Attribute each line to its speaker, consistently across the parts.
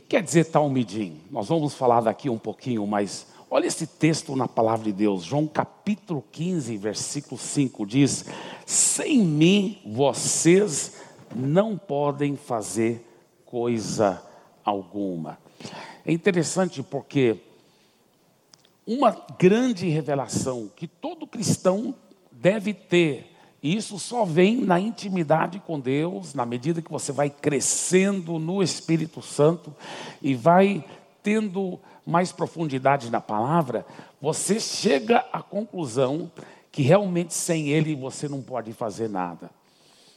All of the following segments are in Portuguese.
Speaker 1: que quer dizer talmidim? Nós vamos falar daqui um pouquinho, mas olha esse texto na palavra de Deus. João capítulo 15, versículo 5 diz: Sem mim vocês não podem fazer coisa alguma. É interessante porque uma grande revelação que todo cristão deve ter, e isso só vem na intimidade com Deus, na medida que você vai crescendo no Espírito Santo e vai tendo mais profundidade na palavra, você chega à conclusão que realmente sem Ele você não pode fazer nada.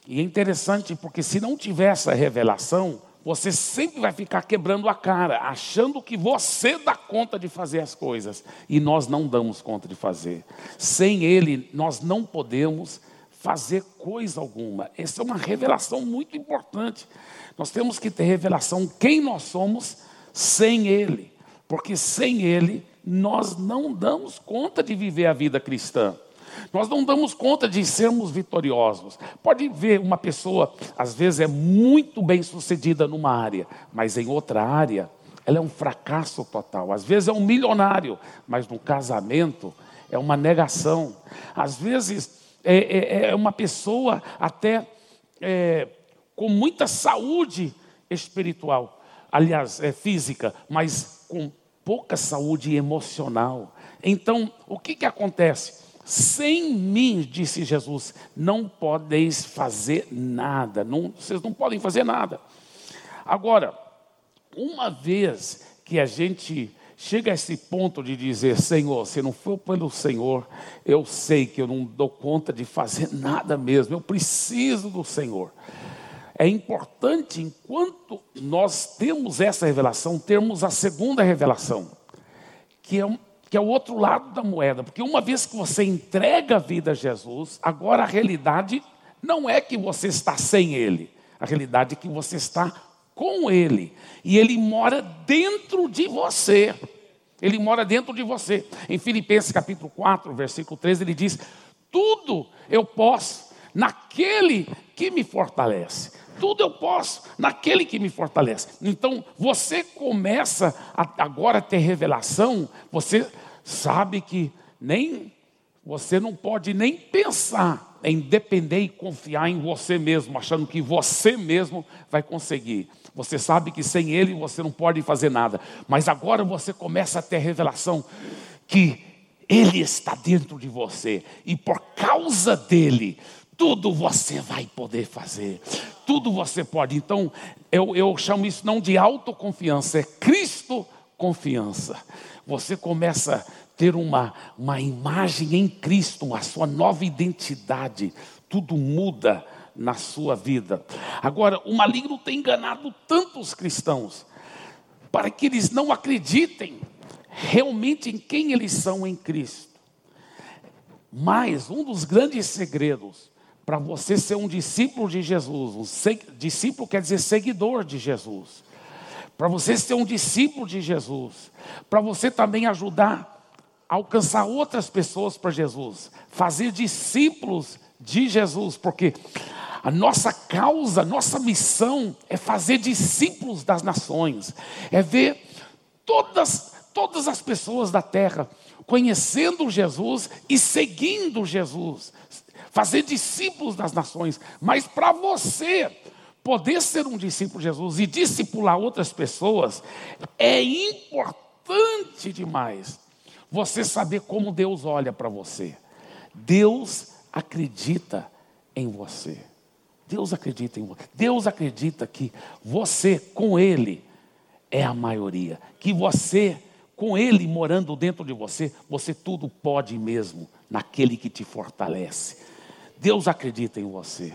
Speaker 1: E é interessante porque se não tiver essa revelação, você sempre vai ficar quebrando a cara, achando que você dá conta de fazer as coisas. E nós não damos conta de fazer. Sem Ele, nós não podemos fazer coisa alguma. Essa é uma revelação muito importante. Nós temos que ter revelação quem nós somos sem Ele. Porque sem Ele, nós não damos conta de viver a vida cristã. Nós não damos conta de sermos vitoriosos. Pode ver uma pessoa, às vezes, é muito bem sucedida numa área, mas em outra área, ela é um fracasso total. Às vezes é um milionário, mas no casamento é uma negação. Às vezes é, é, é uma pessoa até é, com muita saúde espiritual, aliás, é física, mas com pouca saúde emocional. Então, o que, que acontece? Sem mim, disse Jesus, não podeis fazer nada. Não, vocês não podem fazer nada. Agora, uma vez que a gente chega a esse ponto de dizer: Senhor, se não for pelo Senhor, eu sei que eu não dou conta de fazer nada mesmo, eu preciso do Senhor. É importante, enquanto nós temos essa revelação, termos a segunda revelação, que é um, que é o outro lado da moeda, porque uma vez que você entrega a vida a Jesus, agora a realidade não é que você está sem Ele, a realidade é que você está com Ele, e Ele mora dentro de você. Ele mora dentro de você. Em Filipenses capítulo 4, versículo 13, ele diz: Tudo eu posso naquele que me fortalece. Tudo eu posso naquele que me fortalece. Então, você começa a, agora a ter revelação, você sabe que nem você não pode nem pensar em depender e confiar em você mesmo, achando que você mesmo vai conseguir. Você sabe que sem ele você não pode fazer nada, mas agora você começa a ter revelação que ele está dentro de você e por causa dele tudo você vai poder fazer, tudo você pode. Então, eu, eu chamo isso não de autoconfiança, é Cristo confiança. Você começa a ter uma, uma imagem em Cristo, a sua nova identidade, tudo muda na sua vida. Agora, o maligno tem enganado tantos cristãos para que eles não acreditem realmente em quem eles são em Cristo. Mas um dos grandes segredos para você ser um discípulo de Jesus. Um discípulo quer dizer seguidor de Jesus. Para você ser um discípulo de Jesus. Para você também ajudar alcançar outras pessoas para Jesus. Fazer discípulos de Jesus. Porque a nossa causa, nossa missão é fazer discípulos das nações. É ver todas, todas as pessoas da terra conhecendo Jesus e seguindo Jesus fazer discípulos das nações, mas para você poder ser um discípulo de Jesus e discipular outras pessoas, é importante demais você saber como Deus olha para você. Deus acredita em você. Deus acredita em você. Deus acredita que você, com Ele, é a maioria. Que você, com Ele morando dentro de você, você tudo pode mesmo naquele que te fortalece. Deus acredita em você.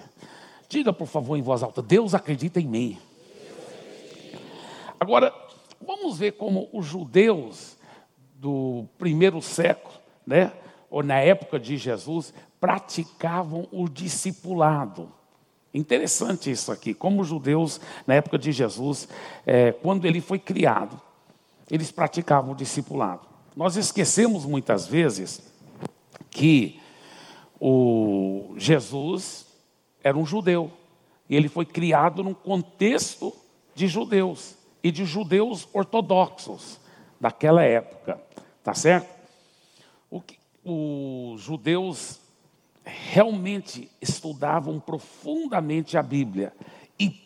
Speaker 1: Diga, por favor, em voz alta: Deus acredita em mim. Agora, vamos ver como os judeus do primeiro século, né, ou na época de Jesus, praticavam o discipulado. Interessante isso aqui, como os judeus, na época de Jesus, é, quando ele foi criado, eles praticavam o discipulado. Nós esquecemos muitas vezes que o Jesus era um judeu. E ele foi criado num contexto de judeus. e de judeus ortodoxos daquela época, tá certo? O que, os judeus realmente estudavam profundamente a Bíblia e,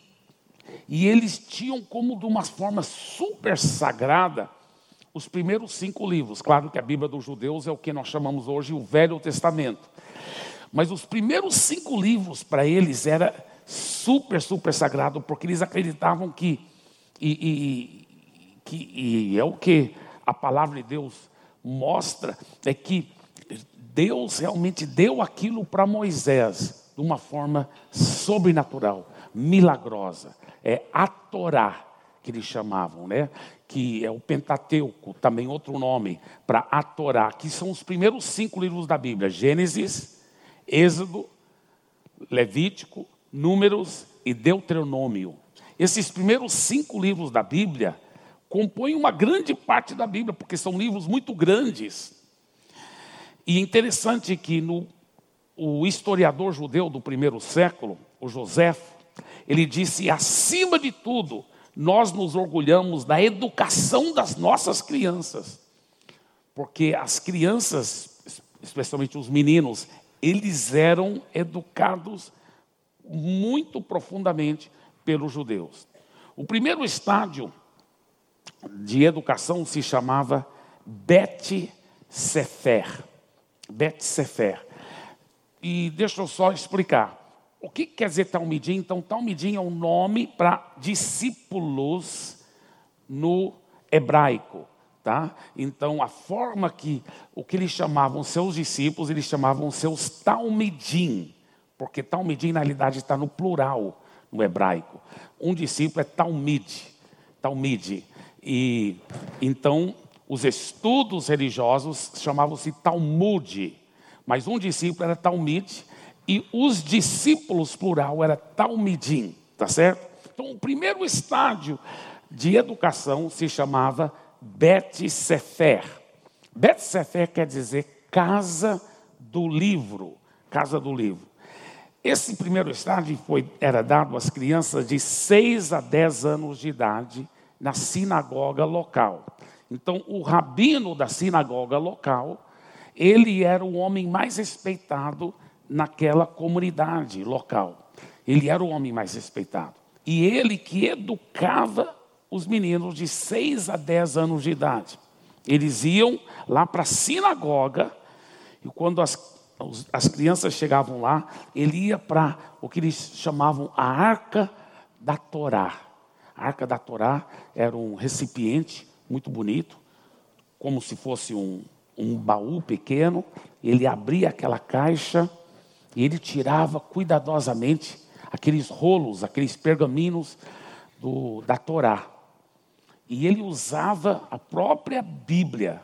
Speaker 1: e eles tinham como de uma forma super sagrada os primeiros cinco livros. Claro que a Bíblia dos judeus é o que nós chamamos hoje o Velho Testamento. Mas os primeiros cinco livros para eles era super, super sagrado, porque eles acreditavam que, e, e, que, e é o que a palavra de Deus mostra, é que Deus realmente deu aquilo para Moisés de uma forma sobrenatural, milagrosa. É a Torá que eles chamavam, né? Que é o Pentateuco, também outro nome para a Torá, que são os primeiros cinco livros da Bíblia: Gênesis, Êxodo, Levítico, Números e Deuteronômio. Esses primeiros cinco livros da Bíblia compõem uma grande parte da Bíblia, porque são livros muito grandes. E interessante que no, o historiador judeu do primeiro século, o Joséfo, ele disse: acima de tudo, nós nos orgulhamos da educação das nossas crianças, porque as crianças, especialmente os meninos, eles eram educados muito profundamente pelos judeus. O primeiro estádio de educação se chamava Bet Sefer. Bet Sefer. E deixa eu só explicar. O que quer dizer Talmidim? Então, Talmidim é um nome para discípulos no hebraico. Tá? Então, a forma que, o que eles chamavam seus discípulos, eles chamavam seus Talmidim, porque Talmidim, na realidade, está no plural no hebraico. Um discípulo é Talmid, Talmid. E, então, os estudos religiosos chamavam-se Talmud, mas um discípulo era Talmid, e os discípulos, plural, era Talmidim, tá certo? Então, o primeiro estádio de educação se chamava Bet Sefer. Bet Sefer quer dizer casa do livro, casa do livro. Esse primeiro estágio foi, era dado às crianças de 6 a 10 anos de idade na sinagoga local. Então, o rabino da sinagoga local, ele era o homem mais respeitado naquela comunidade local. Ele era o homem mais respeitado. E ele que educava os meninos de 6 a 10 anos de idade. Eles iam lá para a sinagoga, e quando as, as crianças chegavam lá, ele ia para o que eles chamavam a arca da Torá. A arca da Torá era um recipiente muito bonito, como se fosse um, um baú pequeno. Ele abria aquela caixa e ele tirava cuidadosamente aqueles rolos, aqueles pergaminhos do, da Torá. E ele usava a própria Bíblia,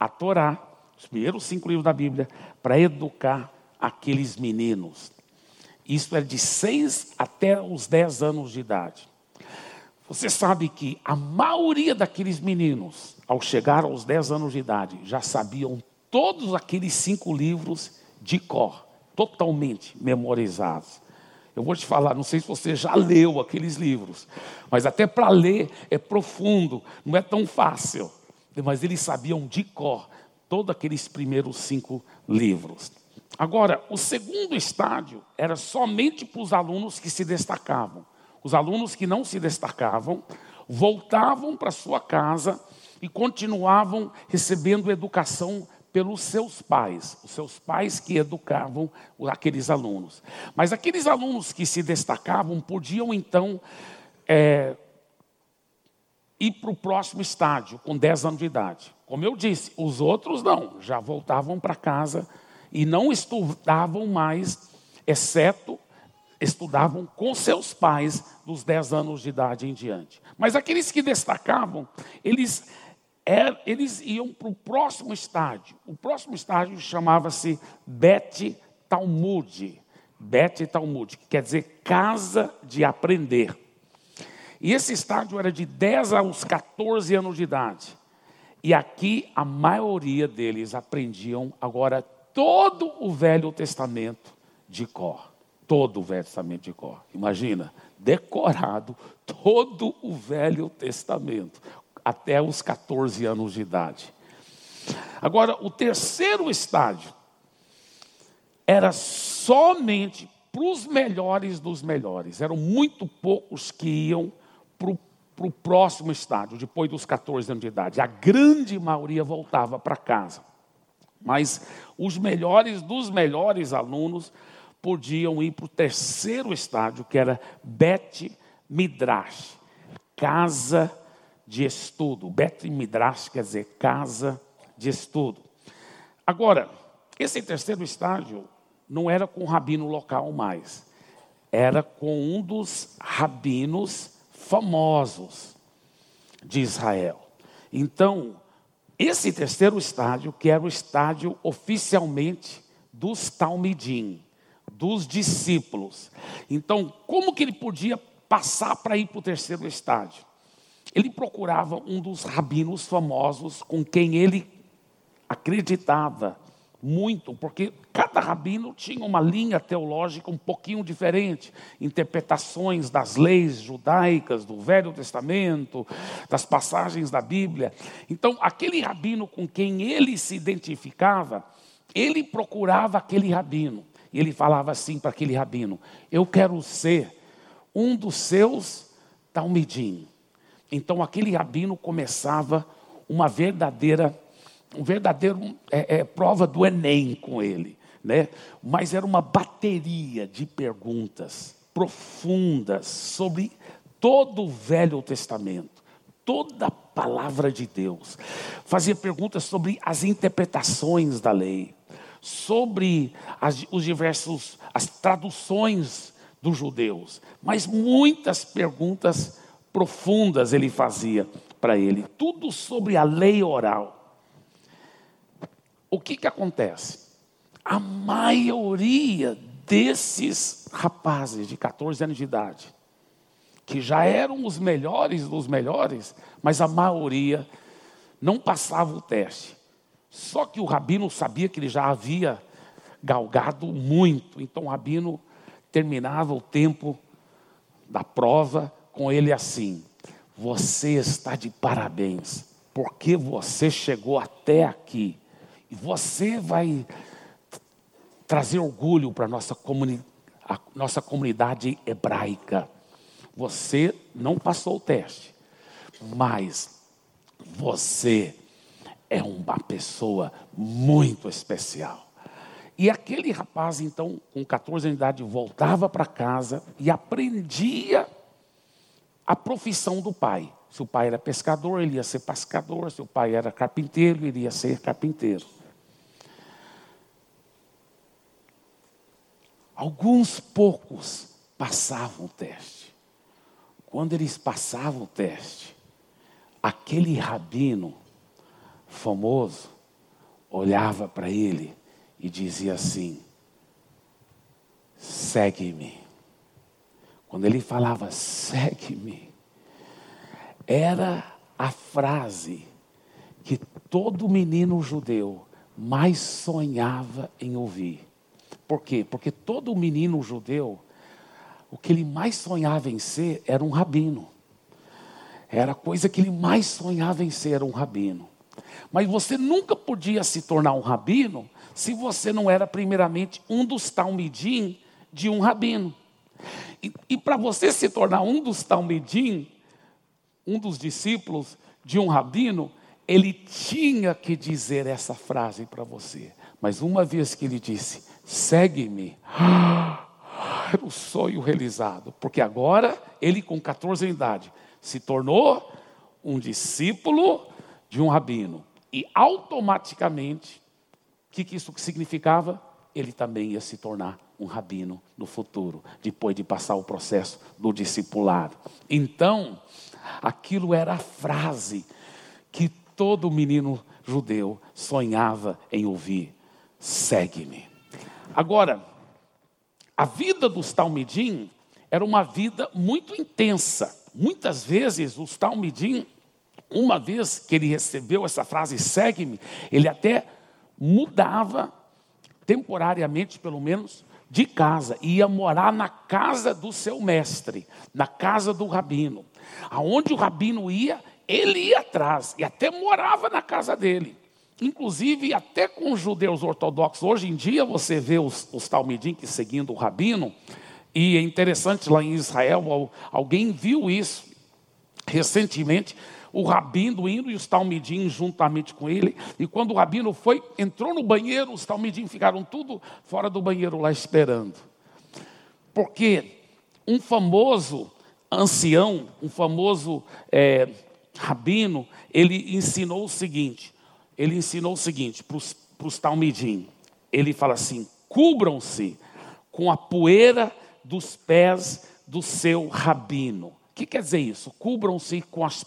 Speaker 1: a Torá, os primeiros cinco livros da Bíblia, para educar aqueles meninos. Isso é de seis até os dez anos de idade. Você sabe que a maioria daqueles meninos, ao chegar aos dez anos de idade, já sabiam todos aqueles cinco livros de cor, totalmente memorizados. Eu vou te falar, não sei se você já leu aqueles livros, mas até para ler é profundo, não é tão fácil. Mas eles sabiam de cor todos aqueles primeiros cinco livros. Agora, o segundo estádio era somente para os alunos que se destacavam. Os alunos que não se destacavam voltavam para sua casa e continuavam recebendo educação pelos seus pais, os seus pais que educavam aqueles alunos. Mas aqueles alunos que se destacavam podiam então é, ir para o próximo estágio, com 10 anos de idade. Como eu disse, os outros não, já voltavam para casa e não estudavam mais, exceto estudavam com seus pais dos 10 anos de idade em diante. Mas aqueles que destacavam, eles é, eles iam para o próximo estágio. O próximo estágio chamava-se Bet Talmud. Bet Talmud, que quer dizer casa de aprender. E esse estágio era de 10 aos 14 anos de idade. E aqui a maioria deles aprendiam agora todo o Velho Testamento de cor. Todo o Velho Testamento de cor. Imagina, decorado todo o Velho Testamento, até os 14 anos de idade. Agora, o terceiro estágio era somente para os melhores dos melhores. Eram muito poucos que iam para o próximo estágio, depois dos 14 anos de idade. A grande maioria voltava para casa. Mas os melhores dos melhores alunos podiam ir para o terceiro estágio, que era Bet Midrash, casa de estudo. Bet Midrash quer dizer casa de estudo. Agora, esse terceiro estágio não era com o rabino local mais, era com um dos rabinos famosos de Israel. Então, esse terceiro estádio, que era o estádio oficialmente dos Talmidim, dos discípulos. Então, como que ele podia passar para ir para o terceiro estádio? Ele procurava um dos rabinos famosos com quem ele acreditava muito, porque cada rabino tinha uma linha teológica um pouquinho diferente, interpretações das leis judaicas, do Velho Testamento, das passagens da Bíblia. Então, aquele rabino com quem ele se identificava, ele procurava aquele rabino. E ele falava assim para aquele rabino: Eu quero ser um dos seus talmidim. Então, aquele rabino começava uma verdadeira um verdadeiro é, é, prova do Enem com ele, né? Mas era uma bateria de perguntas profundas sobre todo o Velho Testamento, toda a palavra de Deus. Fazia perguntas sobre as interpretações da lei, sobre as, os diversos as traduções dos judeus, mas muitas perguntas profundas ele fazia para ele, tudo sobre a lei oral o que, que acontece? A maioria desses rapazes de 14 anos de idade, que já eram os melhores dos melhores, mas a maioria não passava o teste. Só que o rabino sabia que ele já havia galgado muito, então o rabino terminava o tempo da prova com ele assim: Você está de parabéns, porque você chegou até aqui. E você vai trazer orgulho para nossa, comuni a nossa comunidade hebraica. Você não passou o teste, mas você é uma pessoa muito especial. E aquele rapaz, então, com 14 anos de idade, voltava para casa e aprendia a profissão do pai. Se o pai era pescador, ele ia ser pescador. Se o pai era carpinteiro, ele ia ser carpinteiro. Alguns poucos passavam o teste. Quando eles passavam o teste, aquele rabino famoso olhava para ele e dizia assim: segue-me. Quando ele falava segue-me, era a frase que todo menino judeu mais sonhava em ouvir. Por quê? Porque todo menino judeu, o que ele mais sonhava em ser era um rabino. Era a coisa que ele mais sonhava em ser, era um rabino. Mas você nunca podia se tornar um rabino se você não era primeiramente um dos talmidim de um rabino. E, e para você se tornar um dos talmidim, um dos discípulos de um rabino, ele tinha que dizer essa frase para você. Mas uma vez que ele disse, segue-me, era o sonho realizado, porque agora ele, com 14 anos de idade, se tornou um discípulo de um rabino. E automaticamente, o que, que isso significava? Ele também ia se tornar um rabino no futuro, depois de passar o processo do discipulado. Então, aquilo era a frase que todo menino judeu sonhava em ouvir segue-me. Agora, a vida dos Talmidim era uma vida muito intensa. Muitas vezes os Talmidim, uma vez que ele recebeu essa frase segue-me, ele até mudava temporariamente, pelo menos, de casa ia morar na casa do seu mestre, na casa do rabino. Aonde o rabino ia, ele ia atrás e até morava na casa dele. Inclusive, até com os judeus ortodoxos, hoje em dia você vê os, os talmidim que seguindo o rabino, e é interessante lá em Israel, alguém viu isso recentemente, o rabino indo e os talmidim juntamente com ele, e quando o rabino foi, entrou no banheiro, os talmidim ficaram tudo fora do banheiro lá esperando. Porque um famoso ancião, um famoso é, rabino, ele ensinou o seguinte: ele ensinou o seguinte para os talmidim. Ele fala assim: cubram-se com a poeira dos pés do seu rabino. O que quer dizer isso? Cubram-se com as,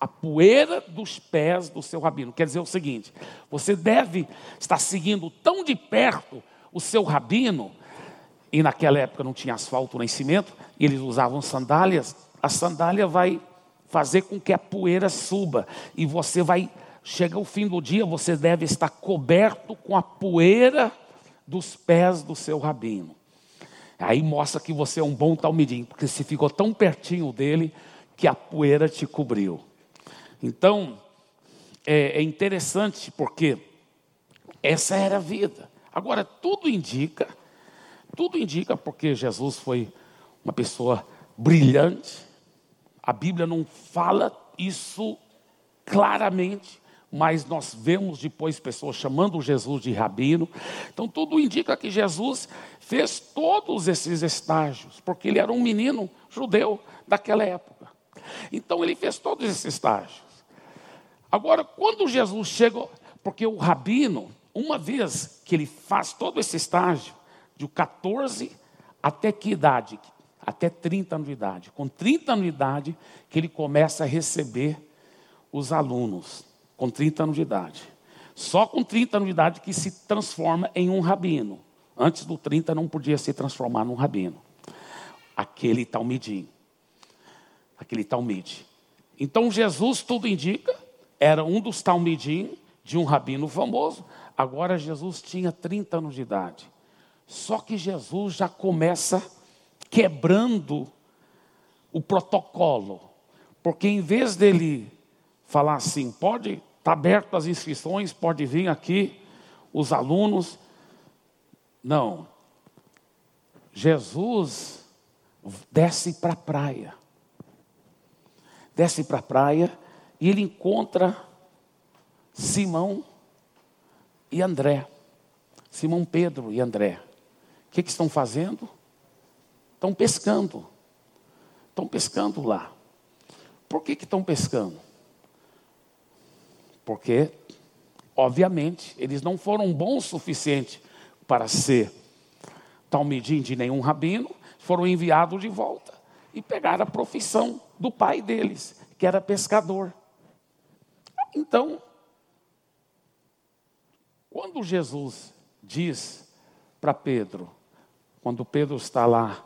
Speaker 1: a poeira dos pés do seu rabino. Quer dizer o seguinte: você deve estar seguindo tão de perto o seu rabino, e naquela época não tinha asfalto nem cimento, e eles usavam sandálias. A sandália vai fazer com que a poeira suba, e você vai, chega o fim do dia, você deve estar coberto com a poeira dos pés do seu rabino. Aí mostra que você é um bom talmidim, porque você ficou tão pertinho dele que a poeira te cobriu. Então, é, é interessante porque essa era a vida. Agora, tudo indica, tudo indica porque Jesus foi uma pessoa brilhante. A Bíblia não fala isso claramente, mas nós vemos depois pessoas chamando Jesus de rabino. Então tudo indica que Jesus fez todos esses estágios, porque ele era um menino judeu daquela época. Então ele fez todos esses estágios. Agora, quando Jesus chega, porque o rabino, uma vez que ele faz todo esse estágio, de 14 até que idade? Até 30 anos de idade. Com 30 anos de idade, que ele começa a receber os alunos com 30 anos de idade. Só com 30 anos de idade que se transforma em um rabino. Antes do 30 não podia se transformar num rabino. Aquele talmidim. Aquele talmide. Então Jesus, tudo indica, era um dos talmidim de um rabino famoso. Agora Jesus tinha 30 anos de idade. Só que Jesus já começa quebrando o protocolo. Porque em vez dele falar assim, pode Está aberto as inscrições, pode vir aqui os alunos. Não. Jesus desce para a praia. Desce para a praia e ele encontra Simão e André. Simão Pedro e André. O que, que estão fazendo? Estão pescando. Estão pescando lá. Por que, que estão pescando? Porque, obviamente, eles não foram bons o suficiente para ser talmidim de nenhum rabino, foram enviados de volta e pegaram a profissão do pai deles, que era pescador. Então, quando Jesus diz para Pedro, quando Pedro está lá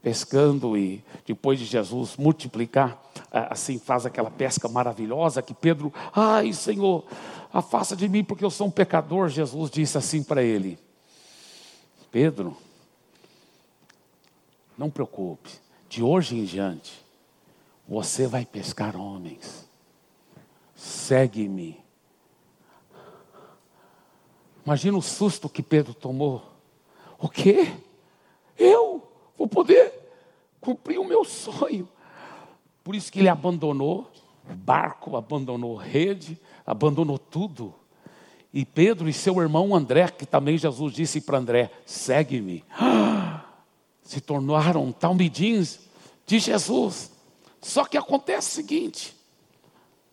Speaker 1: pescando e depois de Jesus multiplicar, assim faz aquela pesca maravilhosa que Pedro, ai Senhor, afasta de mim porque eu sou um pecador. Jesus disse assim para ele: Pedro, não preocupe, de hoje em diante você vai pescar homens. Segue-me. Imagina o susto que Pedro tomou. O quê? Eu? vou poder cumprir o meu sonho. Por isso que ele abandonou barco, abandonou rede, abandonou tudo. E Pedro e seu irmão André, que também Jesus disse para André: segue-me. Se tornaram talmidins de Jesus. Só que acontece o seguinte: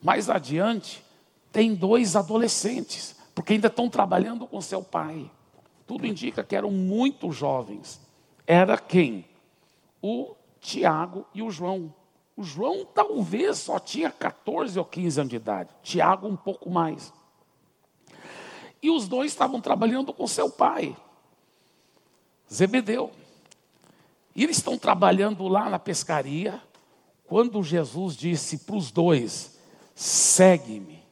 Speaker 1: mais adiante, tem dois adolescentes, porque ainda estão trabalhando com seu pai. Tudo indica que eram muito jovens era quem? O Tiago e o João. O João talvez só tinha 14 ou 15 anos de idade, Tiago um pouco mais. E os dois estavam trabalhando com seu pai, Zebedeu. E eles estão trabalhando lá na pescaria, quando Jesus disse para os dois: segue-me.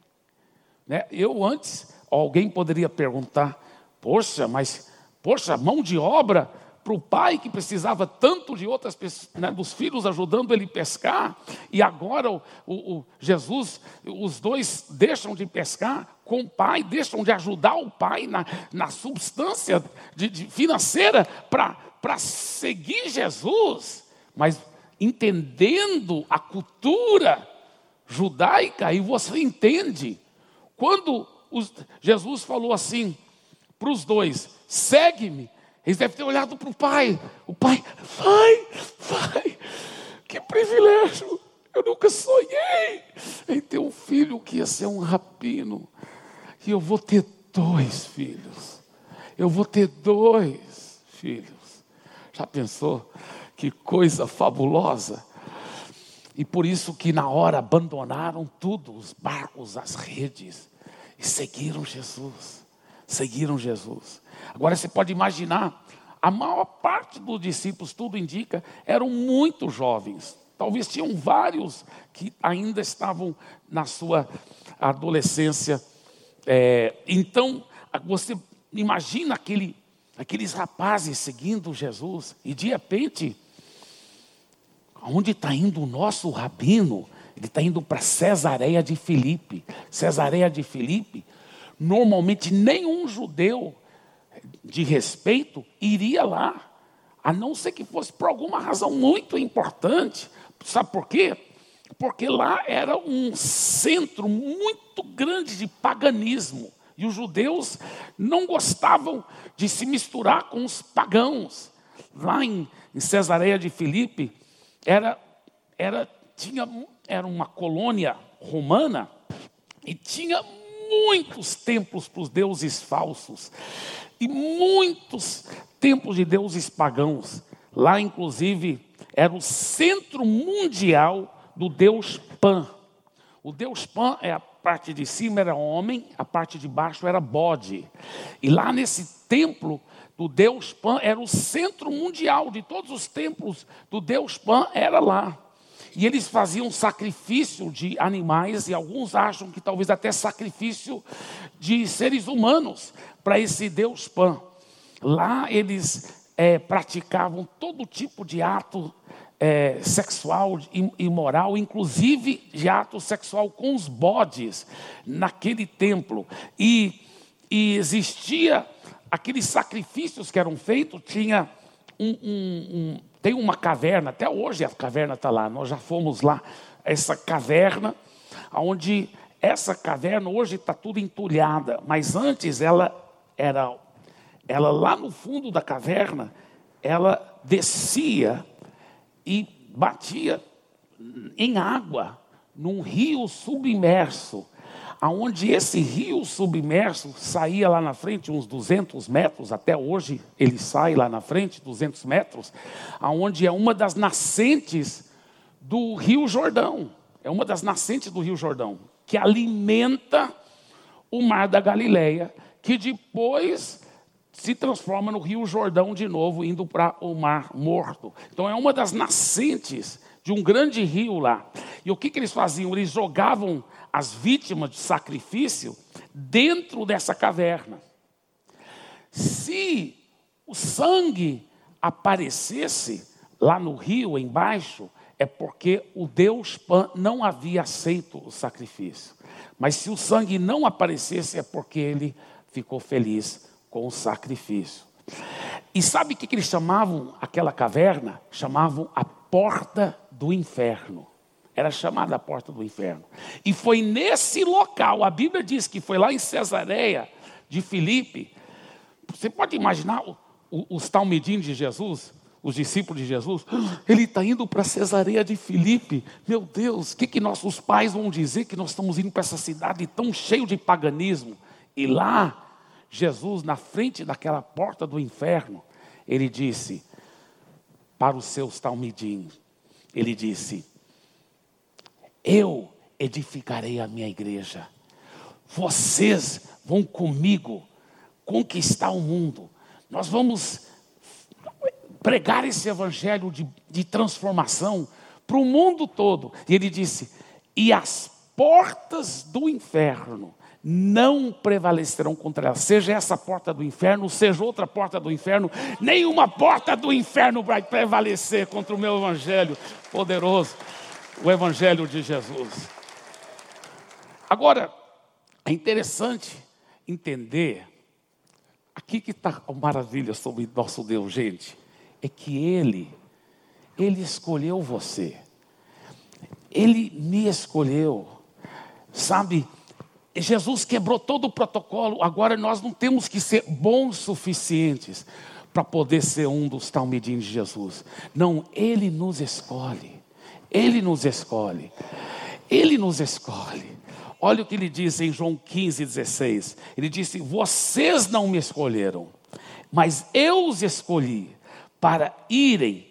Speaker 1: Né? Eu antes, alguém poderia perguntar, poxa, mas Poxa, mão de obra para o pai que precisava tanto de outras pessoas, né, dos filhos ajudando ele pescar, e agora o, o, o, Jesus, os dois deixam de pescar com o pai, deixam de ajudar o pai na, na substância de, de financeira para seguir Jesus, mas entendendo a cultura judaica, e você entende, quando os, Jesus falou assim para os dois: segue-me. Eles devem ter olhado para o pai. O pai, pai, pai, que privilégio. Eu nunca sonhei em ter um filho que ia ser um rapino. E eu vou ter dois filhos. Eu vou ter dois filhos. Já pensou? Que coisa fabulosa. E por isso que na hora abandonaram tudo, os barcos, as redes, e seguiram Jesus. Seguiram Jesus. Agora você pode imaginar, a maior parte dos discípulos, tudo indica, eram muito jovens. Talvez tinham vários que ainda estavam na sua adolescência. É, então, você imagina aquele, aqueles rapazes seguindo Jesus, e de repente, onde está indo o nosso rabino? Ele está indo para Cesareia de Filipe. Cesareia de Filipe, normalmente nenhum judeu de respeito iria lá, a não ser que fosse por alguma razão muito importante. Sabe por quê? Porque lá era um centro muito grande de paganismo. E os judeus não gostavam de se misturar com os pagãos. Lá em, em Cesareia de Filipe, era, era, tinha, era uma colônia romana e tinha muitos templos para os deuses falsos e muitos templos de deuses pagãos. Lá, inclusive, era o centro mundial do deus Pan. O deus Pan é a parte de cima era homem, a parte de baixo era bode. E lá nesse templo do deus Pan era o centro mundial de todos os templos do deus Pan era lá. E eles faziam sacrifício de animais, e alguns acham que talvez até sacrifício de seres humanos para esse Deus Pan. Lá eles é, praticavam todo tipo de ato é, sexual imoral, inclusive de ato sexual com os bodes naquele templo. E, e existia aqueles sacrifícios que eram feitos, tinha um, um, um tem uma caverna, até hoje a caverna está lá, nós já fomos lá, essa caverna, onde essa caverna hoje está tudo entulhada, mas antes ela era, ela lá no fundo da caverna, ela descia e batia em água, num rio submerso aonde esse rio submerso saía lá na frente, uns 200 metros, até hoje ele sai lá na frente, 200 metros, aonde é uma das nascentes do Rio Jordão. É uma das nascentes do Rio Jordão, que alimenta o Mar da Galileia, que depois se transforma no Rio Jordão de novo, indo para o Mar Morto. Então é uma das nascentes de um grande rio lá. E o que, que eles faziam? Eles jogavam as vítimas de sacrifício dentro dessa caverna. Se o sangue aparecesse lá no rio embaixo, é porque o Deus Pan não havia aceito o sacrifício. Mas se o sangue não aparecesse, é porque ele ficou feliz com sacrifício. E sabe o que eles chamavam aquela caverna? Chamavam a porta do inferno. Era chamada a porta do inferno. E foi nesse local, a Bíblia diz que foi lá em Cesareia de Filipe. Você pode imaginar os talmidim de Jesus, os discípulos de Jesus? Ele está indo para Cesareia de Filipe. Meu Deus, o que, que nossos pais vão dizer que nós estamos indo para essa cidade tão cheio de paganismo? E lá, Jesus, na frente daquela porta do inferno, ele disse para os seus talmidim, ele disse: eu edificarei a minha igreja. Vocês vão comigo conquistar o mundo. Nós vamos pregar esse evangelho de, de transformação para o mundo todo. E ele disse: e as portas do inferno não prevalecerão contra ela. Seja essa porta do inferno, seja outra porta do inferno, nenhuma porta do inferno vai prevalecer contra o meu evangelho poderoso, o evangelho de Jesus. Agora, é interessante entender, aqui que está a maravilha sobre nosso Deus, gente, é que Ele, Ele escolheu você, Ele me escolheu, sabe? Jesus quebrou todo o protocolo, agora nós não temos que ser bons suficientes para poder ser um dos talmidim de Jesus. Não, Ele nos escolhe. Ele nos escolhe. Ele nos escolhe. Olha o que ele diz em João 15, 16. Ele disse: Vocês não me escolheram, mas eu os escolhi para irem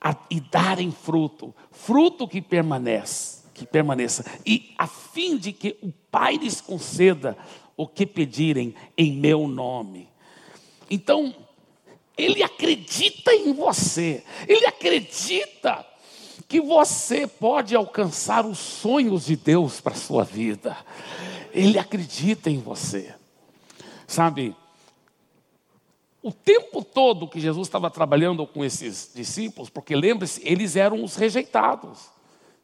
Speaker 1: a, e darem fruto, fruto que permanece que permaneça, e a fim de que o Pai lhes conceda o que pedirem em meu nome. Então, ele acredita em você, ele acredita que você pode alcançar os sonhos de Deus para a sua vida. Ele acredita em você. Sabe, o tempo todo que Jesus estava trabalhando com esses discípulos, porque lembre-se, eles eram os rejeitados.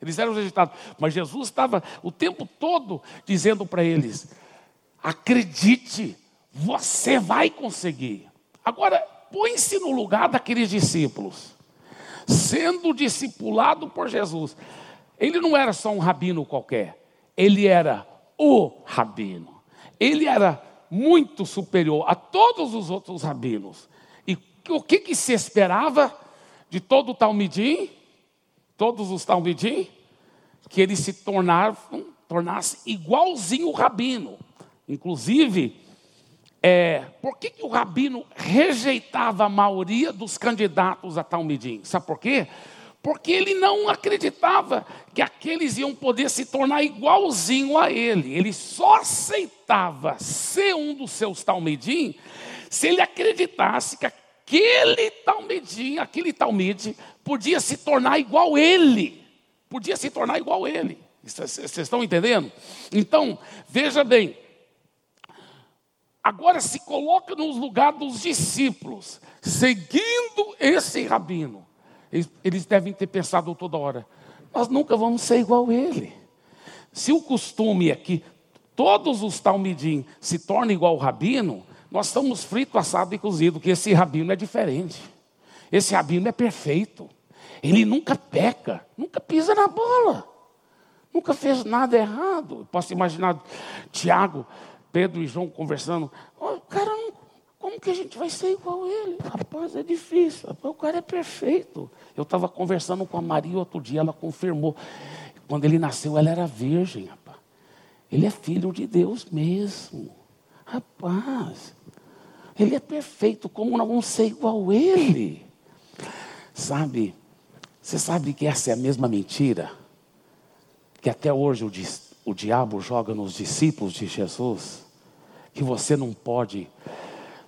Speaker 1: Eles eram rejeitados. Mas Jesus estava o tempo todo dizendo para eles: acredite, você vai conseguir. Agora, põe-se no lugar daqueles discípulos, sendo discipulado por Jesus. Ele não era só um rabino qualquer, ele era o rabino. Ele era muito superior a todos os outros rabinos. E o que, que se esperava de todo o Talmidim? Todos os Talmidim, que eles se tornavam, tornassem igualzinho o rabino. Inclusive, é, por que, que o rabino rejeitava a maioria dos candidatos a Talmidim? Sabe por quê? Porque ele não acreditava que aqueles iam poder se tornar igualzinho a ele. Ele só aceitava ser um dos seus Talmidim se ele acreditasse que aquele Talmidim, aquele Talmide, podia se tornar igual ele, podia se tornar igual ele. Vocês estão entendendo? Então, veja bem, agora se coloca nos lugares dos discípulos, seguindo esse rabino. Eles, eles devem ter pensado toda hora: nós nunca vamos ser igual a ele. Se o costume é que todos os talmidim se tornem igual ao rabino, nós estamos frito, assado e cozido, que esse rabino é diferente. Esse rabino é perfeito. Ele nunca peca, nunca pisa na bola, nunca fez nada errado. Posso imaginar Tiago, Pedro e João conversando. Oh, cara como que a gente vai ser igual a ele? Rapaz, é difícil. o cara é perfeito. Eu estava conversando com a Maria outro dia, ela confirmou. Quando ele nasceu, ela era virgem, rapaz. Ele é filho de Deus mesmo. Rapaz, ele é perfeito, como não ser igual a ele? Sabe, você sabe que essa é a mesma mentira que até hoje o, o diabo joga nos discípulos de Jesus? Que você não pode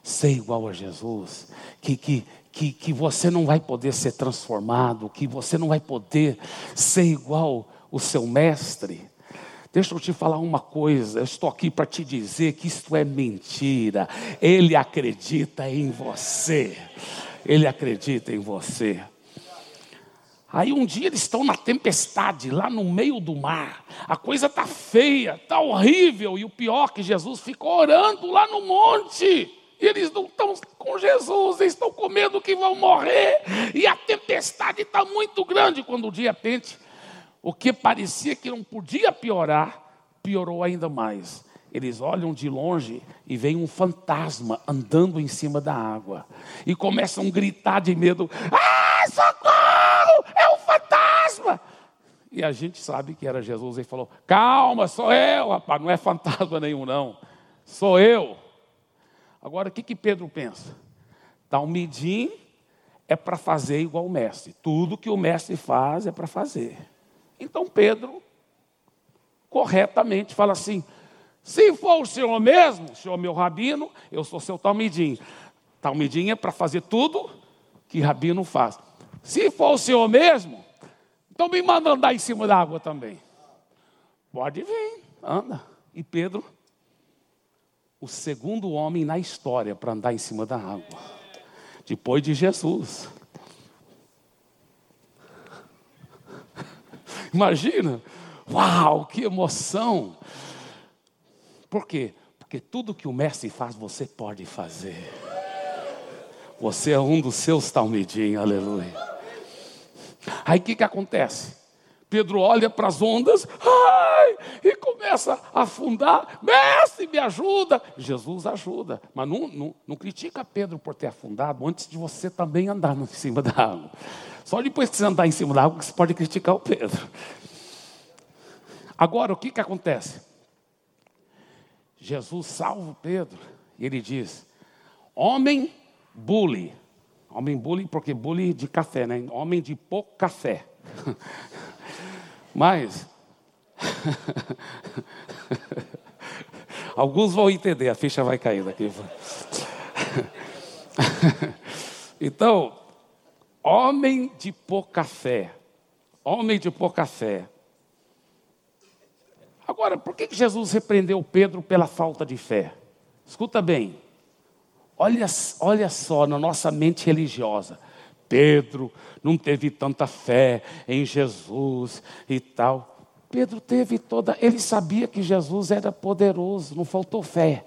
Speaker 1: ser igual a Jesus, que, que, que, que você não vai poder ser transformado, que você não vai poder ser igual o seu mestre. Deixa eu te falar uma coisa, eu estou aqui para te dizer que isto é mentira. Ele acredita em você. Ele acredita em você. Aí um dia eles estão na tempestade, lá no meio do mar. A coisa está feia, está horrível. E o pior é que Jesus ficou orando lá no monte. E eles não estão com Jesus, eles estão com medo que vão morrer. E a tempestade está muito grande. Quando o dia pente, o que parecia que não podia piorar, piorou ainda mais. Eles olham de longe e veem um fantasma andando em cima da água. E começam a gritar de medo: Ah, socorro! É um fantasma! E a gente sabe que era Jesus. Ele falou: Calma, sou eu, rapaz, não é fantasma nenhum, não. Sou eu. Agora, o que, que Pedro pensa? Talmidim é para fazer igual o mestre. Tudo que o mestre faz é para fazer. Então Pedro, corretamente, fala assim: se for o senhor mesmo, o senhor meu rabino, eu sou seu talmidim. Talmidim é para fazer tudo que rabino faz. Se for o senhor mesmo, então me manda andar em cima da água também. Pode vir, anda. E Pedro, o segundo homem na história para andar em cima da água, depois de Jesus. Imagina, uau, que emoção! Por quê? Porque tudo que o mestre faz, você pode fazer. Você é um dos seus talmidim, aleluia. Aí o que, que acontece? Pedro olha para as ondas ai, e começa a afundar. Mestre, me ajuda. Jesus ajuda. Mas não, não, não critica Pedro por ter afundado antes de você também andar em cima da água. Só depois que você andar em cima da água que você pode criticar o Pedro. Agora, o que, que acontece? Jesus salva Pedro e ele diz: Homem bully. Homem bully, porque bully de café, né? Homem de pouco café. Mas. Alguns vão entender, a ficha vai cair daqui. então, homem de pouca fé. Homem de pouca fé. Agora, por que Jesus repreendeu Pedro pela falta de fé? Escuta bem. Olha, olha só na nossa mente religiosa. Pedro não teve tanta fé em Jesus e tal. Pedro teve toda, ele sabia que Jesus era poderoso, não faltou fé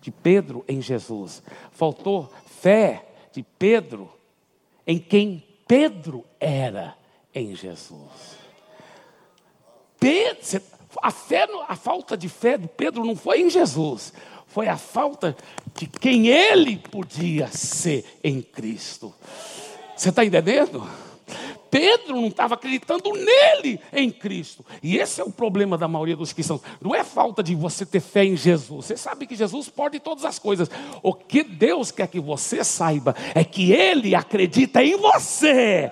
Speaker 1: de Pedro em Jesus. Faltou fé de Pedro em quem Pedro era em Jesus. A, fé, a falta de fé de Pedro não foi em Jesus, foi a falta de quem ele podia ser em Cristo. Você está entendendo? Pedro não estava acreditando nele em Cristo. E esse é o problema da maioria dos cristãos. Não é falta de você ter fé em Jesus. Você sabe que Jesus pode todas as coisas. O que Deus quer que você saiba é que Ele acredita em você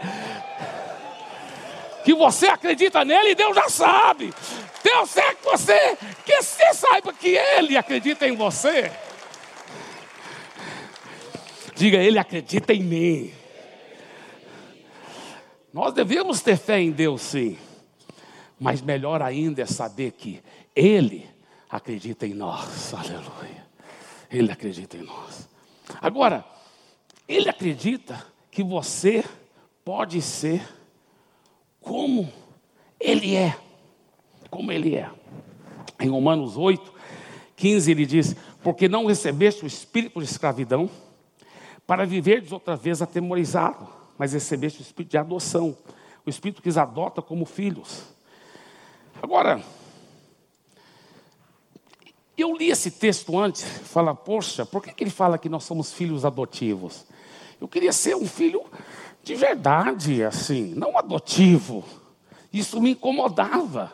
Speaker 1: que você acredita nele Deus já sabe. Deus quer que você, que você saiba que Ele acredita em você. Diga, Ele acredita em mim. Nós devemos ter fé em Deus, sim. Mas melhor ainda é saber que Ele acredita em nós. Aleluia. Ele acredita em nós. Agora, Ele acredita que você pode ser como Ele é. Como Ele é. Em Romanos 8, 15, ele diz: Porque não recebeste o espírito de escravidão para viverdes outra vez atemorizado, mas recebeste o espírito de adoção, o espírito que os adota como filhos. Agora, eu li esse texto antes, fala, poxa, por que, que ele fala que nós somos filhos adotivos? Eu queria ser um filho de verdade, assim, não adotivo. Isso me incomodava.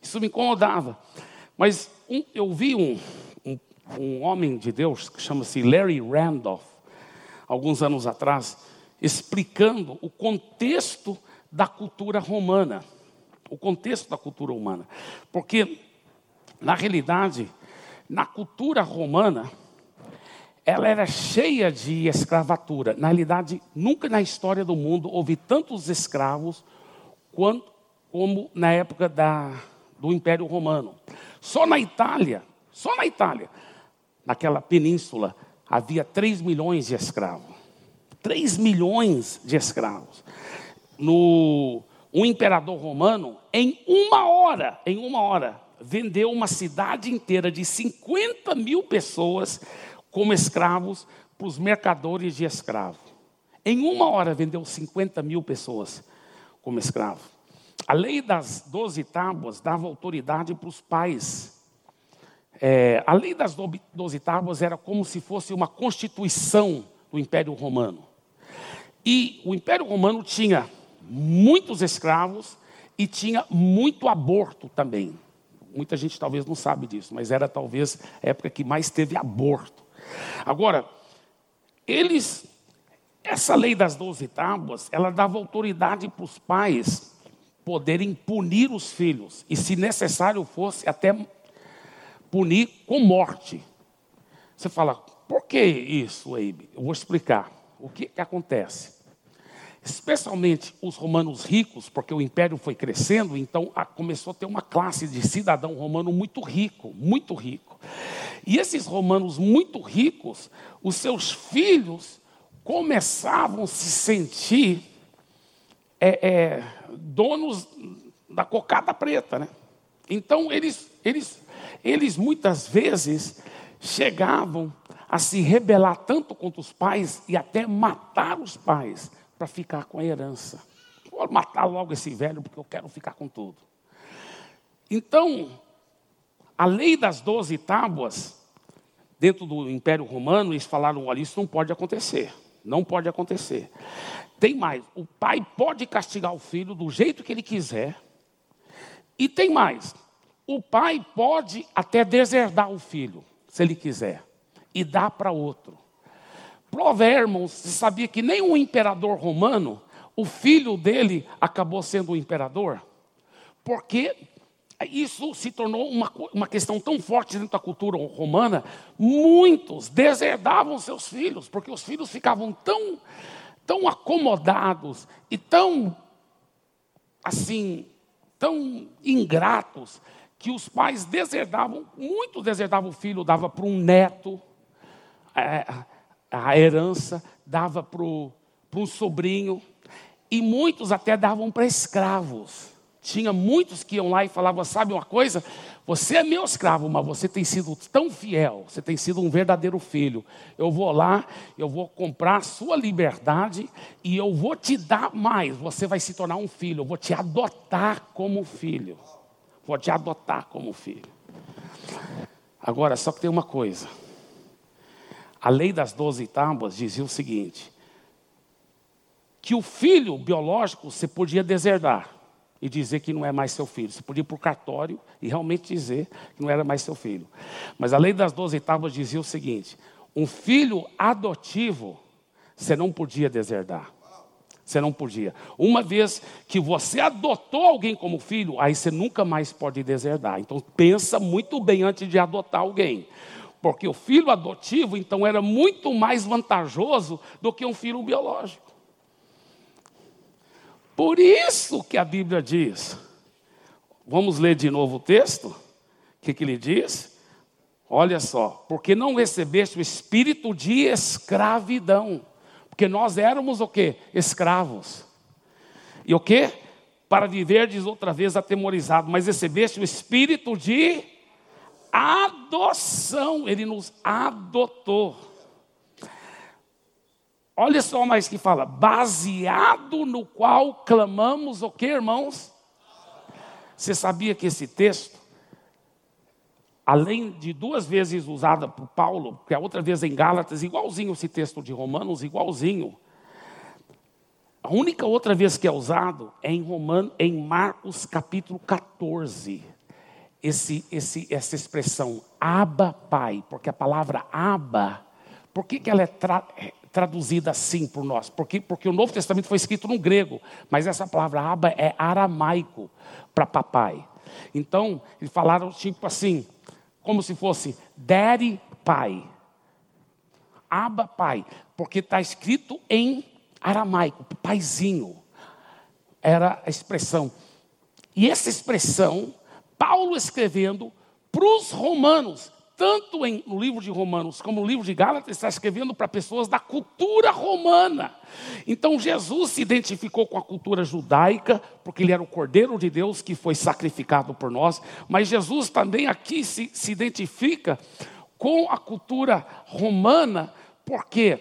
Speaker 1: Isso me incomodava. Mas um, eu vi um, um, um homem de Deus que chama-se Larry Randolph, alguns anos atrás, explicando o contexto da cultura romana. O contexto da cultura humana. Porque, na realidade, na cultura romana, ela era cheia de escravatura. Na realidade, nunca na história do mundo houve tantos escravos quanto, como na época da, do Império Romano. Só na Itália, só na Itália, naquela península, havia 3 milhões de escravos. 3 milhões de escravos. No o imperador romano, em uma hora, em uma hora, vendeu uma cidade inteira de 50 mil pessoas como escravos para os mercadores de escravo. Em uma hora vendeu 50 mil pessoas como escravo. A lei das doze tábuas dava autoridade para os pais. É, a lei das doze tábuas era como se fosse uma constituição do Império Romano. E o Império Romano tinha muitos escravos e tinha muito aborto também. Muita gente talvez não sabe disso, mas era talvez a época que mais teve aborto. Agora, eles, essa lei das doze tábuas, ela dava autoridade para os pais poderem punir os filhos, e se necessário fosse, até punir com morte. Você fala, por que isso, Eibe? Eu vou explicar. O que, que acontece? especialmente os romanos ricos, porque o império foi crescendo, então começou a ter uma classe de cidadão romano muito rico, muito rico. E esses romanos muito ricos, os seus filhos começavam a se sentir é, é, donos da cocada preta, né? Então eles, eles, eles muitas vezes chegavam a se rebelar tanto contra os pais e até matar os pais para ficar com a herança. Vou matar logo esse velho porque eu quero ficar com tudo. Então, a lei das doze tábuas, dentro do Império Romano, eles falaram: olha, isso não pode acontecer. Não pode acontecer. Tem mais: o pai pode castigar o filho do jeito que ele quiser. E tem mais: o pai pode até deserdar o filho, se ele quiser, e dar para outro. Provérbios, você sabia que nem o imperador romano, o filho dele acabou sendo o imperador? Porque isso se tornou uma, uma questão tão forte dentro da cultura romana, muitos deserdavam seus filhos, porque os filhos ficavam tão, tão acomodados e tão, assim, tão ingratos, que os pais deserdavam, muitos deserdavam o filho, dava para um neto, é, a herança, dava para um sobrinho, e muitos até davam para escravos. Tinha muitos que iam lá e falavam: Sabe uma coisa? Você é meu escravo, mas você tem sido tão fiel, você tem sido um verdadeiro filho. Eu vou lá, eu vou comprar a sua liberdade e eu vou te dar mais. Você vai se tornar um filho, eu vou te adotar como filho. Vou te adotar como filho. Agora, só que tem uma coisa. A lei das doze tábuas dizia o seguinte: que o filho biológico você podia deserdar e dizer que não é mais seu filho. Você podia ir para o cartório e realmente dizer que não era mais seu filho. Mas a lei das doze tábuas dizia o seguinte: um filho adotivo você não podia deserdar. Você não podia. Uma vez que você adotou alguém como filho, aí você nunca mais pode deserdar. Então pensa muito bem antes de adotar alguém. Porque o filho adotivo, então, era muito mais vantajoso do que um filho biológico. Por isso que a Bíblia diz. Vamos ler de novo o texto? O que, que ele diz? Olha só, porque não recebeste o espírito de escravidão. Porque nós éramos o que? Escravos. E o que? Para viverdes outra vez atemorizado, mas recebeste o espírito de adoção, ele nos adotou. Olha só mais que fala, baseado no qual clamamos o que, irmãos? Você sabia que esse texto, além de duas vezes usada por Paulo, que a outra vez em Gálatas, igualzinho esse texto de Romanos, igualzinho. A única outra vez que é usado é em Romanos, em Marcos capítulo 14 esse, esse, essa expressão Abba Pai, porque a palavra Abba, por que, que ela é, tra, é traduzida assim por nós? Porque, porque o Novo Testamento foi escrito no grego, mas essa palavra Abba é aramaico para papai. Então, eles falaram tipo assim, como se fosse Daddy Pai. Abba Pai, porque está escrito em aramaico, paizinho. Era a expressão. E essa expressão Paulo escrevendo para os romanos, tanto em, no livro de Romanos como no livro de Gálatas, está escrevendo para pessoas da cultura romana. Então Jesus se identificou com a cultura judaica, porque ele era o Cordeiro de Deus que foi sacrificado por nós, mas Jesus também aqui se, se identifica com a cultura romana, porque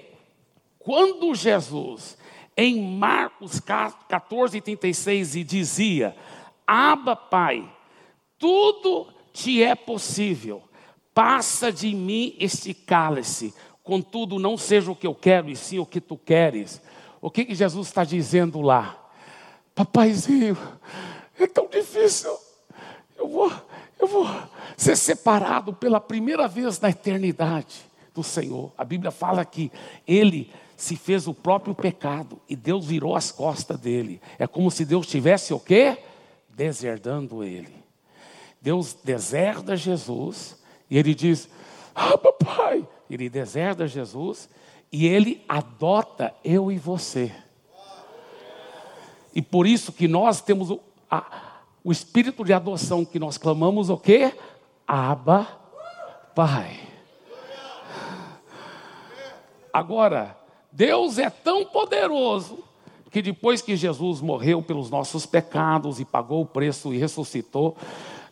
Speaker 1: quando Jesus, em Marcos 14, 36, dizia: Aba, Pai tudo te é possível. Passa de mim este cálice, contudo, não seja o que eu quero, e sim o que tu queres. O que, que Jesus está dizendo lá? Papaizinho, é tão difícil. Eu vou, eu vou ser separado pela primeira vez na eternidade do Senhor. A Bíblia fala que ele se fez o próprio pecado e Deus virou as costas dele. É como se Deus tivesse o quê? Deserdando ele. Deus deserda Jesus e ele diz: Ah, papai. Ele deserda Jesus e ele adota eu e você. E por isso que nós temos o, a, o espírito de adoção que nós clamamos o quê? Abba, Pai. Agora, Deus é tão poderoso que depois que Jesus morreu pelos nossos pecados e pagou o preço e ressuscitou,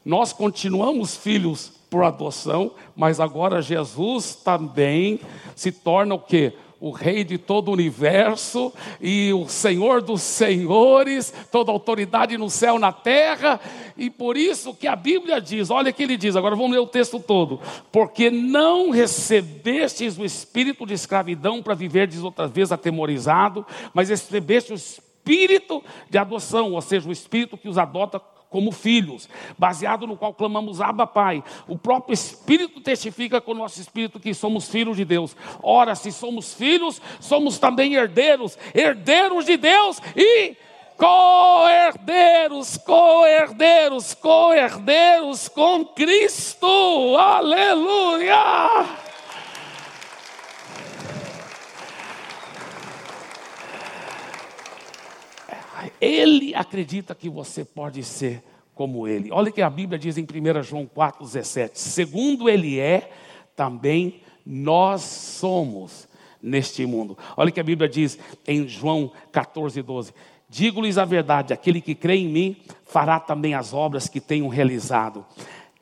Speaker 1: nós continuamos filhos por adoção, mas agora Jesus também se torna o quê? o Rei de todo o universo e o Senhor dos senhores, toda autoridade no céu e na terra, e por isso que a Bíblia diz: olha o que ele diz, agora vamos ler o texto todo. Porque não recebestes o espírito de escravidão para viverdes outra vez atemorizado, mas recebeste o espírito de adoção, ou seja, o espírito que os adota como filhos, baseado no qual clamamos Abba Pai. O próprio Espírito testifica com o nosso Espírito que somos filhos de Deus. Ora, se somos filhos, somos também herdeiros, herdeiros de Deus e co-herdeiros, co-herdeiros, co-herdeiros com Cristo. Aleluia! Ele acredita que você pode ser como ele. Olha que a Bíblia diz em 1 João 4,17: segundo ele é, também nós somos neste mundo. Olha que a Bíblia diz em João 14,12: Digo-lhes a verdade: aquele que crê em mim fará também as obras que tenho realizado,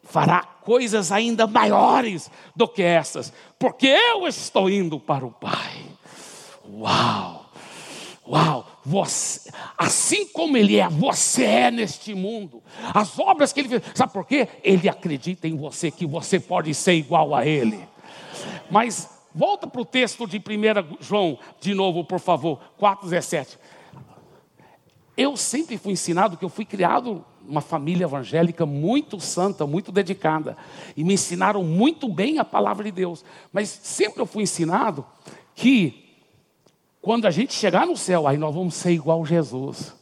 Speaker 1: fará coisas ainda maiores do que essas, porque eu estou indo para o Pai. Uau! Uau! Você, assim como Ele é, você é neste mundo. As obras que Ele fez, sabe por quê? Ele acredita em você, que você pode ser igual a Ele. Mas volta para o texto de 1 João, de novo, por favor, 4,17. Eu sempre fui ensinado que eu fui criado numa família evangélica muito santa, muito dedicada. E me ensinaram muito bem a palavra de Deus. Mas sempre eu fui ensinado que quando a gente chegar no céu, aí nós vamos ser igual Jesus.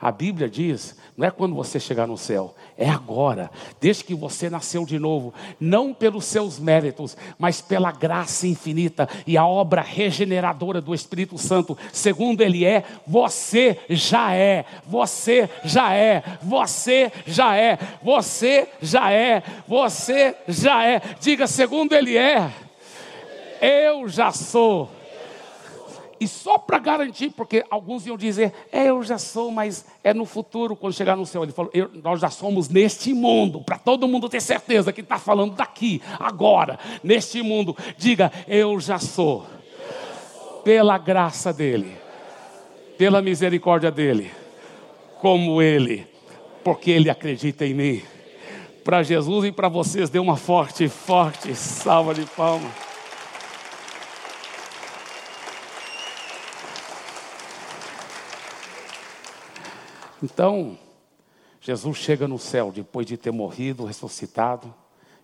Speaker 1: A Bíblia diz, não é quando você chegar no céu, é agora, desde que você nasceu de novo, não pelos seus méritos, mas pela graça infinita e a obra regeneradora do Espírito Santo, segundo Ele é, você já é, você já é, você já é, você já é, você já é, diga segundo Ele é, eu já sou. E só para garantir, porque alguns iam dizer, é, eu já sou, mas é no futuro, quando chegar no céu. Ele falou, nós já somos neste mundo, para todo mundo ter certeza que está falando daqui, agora, neste mundo. Diga, eu já sou, pela graça dEle, pela misericórdia dEle, como Ele, porque Ele acredita em mim. Para Jesus e para vocês, dê uma forte, forte salva de palmas. Então, Jesus chega no céu depois de ter morrido, ressuscitado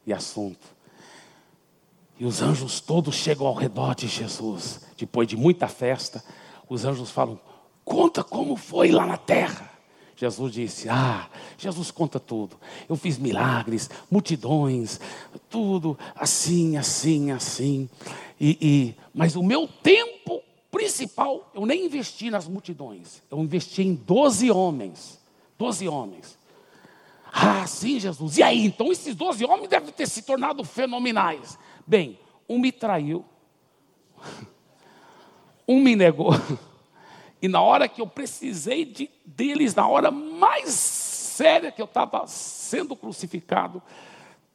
Speaker 1: e assunto. E os anjos todos chegam ao redor de Jesus. Depois de muita festa, os anjos falam: Conta como foi lá na terra. Jesus disse: Ah, Jesus conta tudo. Eu fiz milagres, multidões, tudo assim, assim, assim. E, e, mas o meu tempo principal, eu nem investi nas multidões, eu investi em 12 homens. 12 homens. Ah, sim, Jesus. E aí, então esses 12 homens devem ter se tornado fenomenais. Bem, um me traiu, um me negou, e na hora que eu precisei de, deles, na hora mais séria que eu estava sendo crucificado,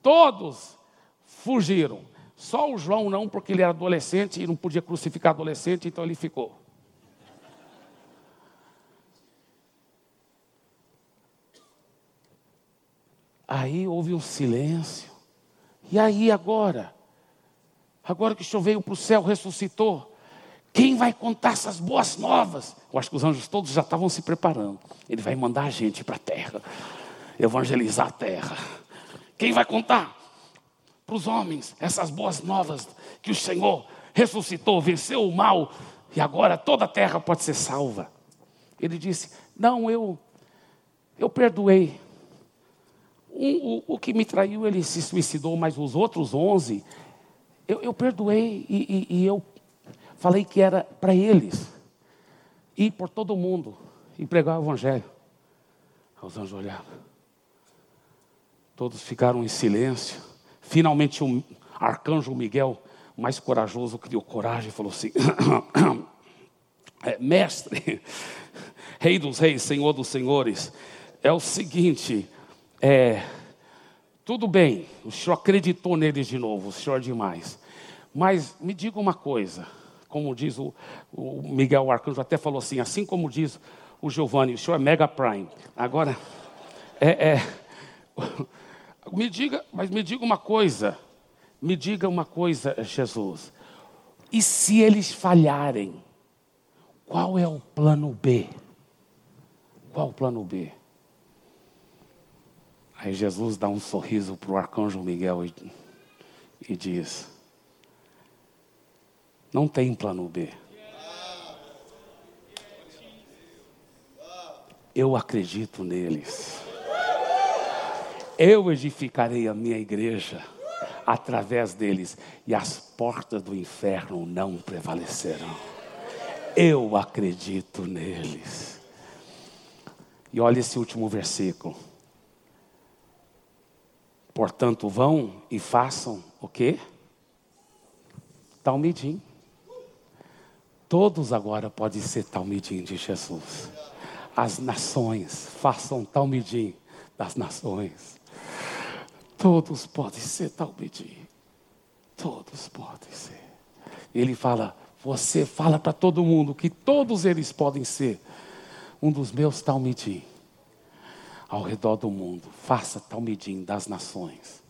Speaker 1: todos fugiram. Só o João não, porque ele era adolescente e não podia crucificar adolescente, então ele ficou. Aí houve um silêncio. E aí agora? Agora que o Senhor veio para o céu, ressuscitou. Quem vai contar essas boas novas? Eu acho que os anjos todos já estavam se preparando. Ele vai mandar a gente para a terra, evangelizar a terra. Quem vai contar? Para os homens essas boas novas que o Senhor ressuscitou, venceu o mal e agora toda a terra pode ser salva. Ele disse: Não, eu, eu perdoei. Um, o, o, que me traiu, ele se suicidou, mas os outros onze, eu, eu perdoei e, e, e eu falei que era para eles. E por todo mundo e pregar o evangelho. Os anjos olhavam. Todos ficaram em silêncio. Finalmente o arcanjo Miguel, mais corajoso, criou coragem e falou assim: é, Mestre, Rei dos Reis, Senhor dos Senhores, é o seguinte, é, tudo bem, o senhor acreditou neles de novo, o senhor é demais. Mas me diga uma coisa, como diz o, o Miguel Arcanjo, até falou assim, assim como diz o Giovanni, o senhor é mega prime. Agora, é, é, me diga, mas me diga uma coisa, me diga uma coisa, Jesus. E se eles falharem, qual é o plano B? Qual o plano B? Aí Jesus dá um sorriso para o arcanjo Miguel e, e diz: Não tem plano B. Eu acredito neles. Eu edificarei a minha igreja através deles e as portas do inferno não prevalecerão. Eu acredito neles. E olha esse último versículo. Portanto, vão e façam o quê? Talmidim. Todos agora podem ser talmidim de Jesus. As nações façam talmidim das nações. Todos podem ser talmidim. Todos podem ser. Ele fala, você fala para todo mundo que todos eles podem ser um dos meus talmidim ao redor do mundo. Faça talmidim das nações.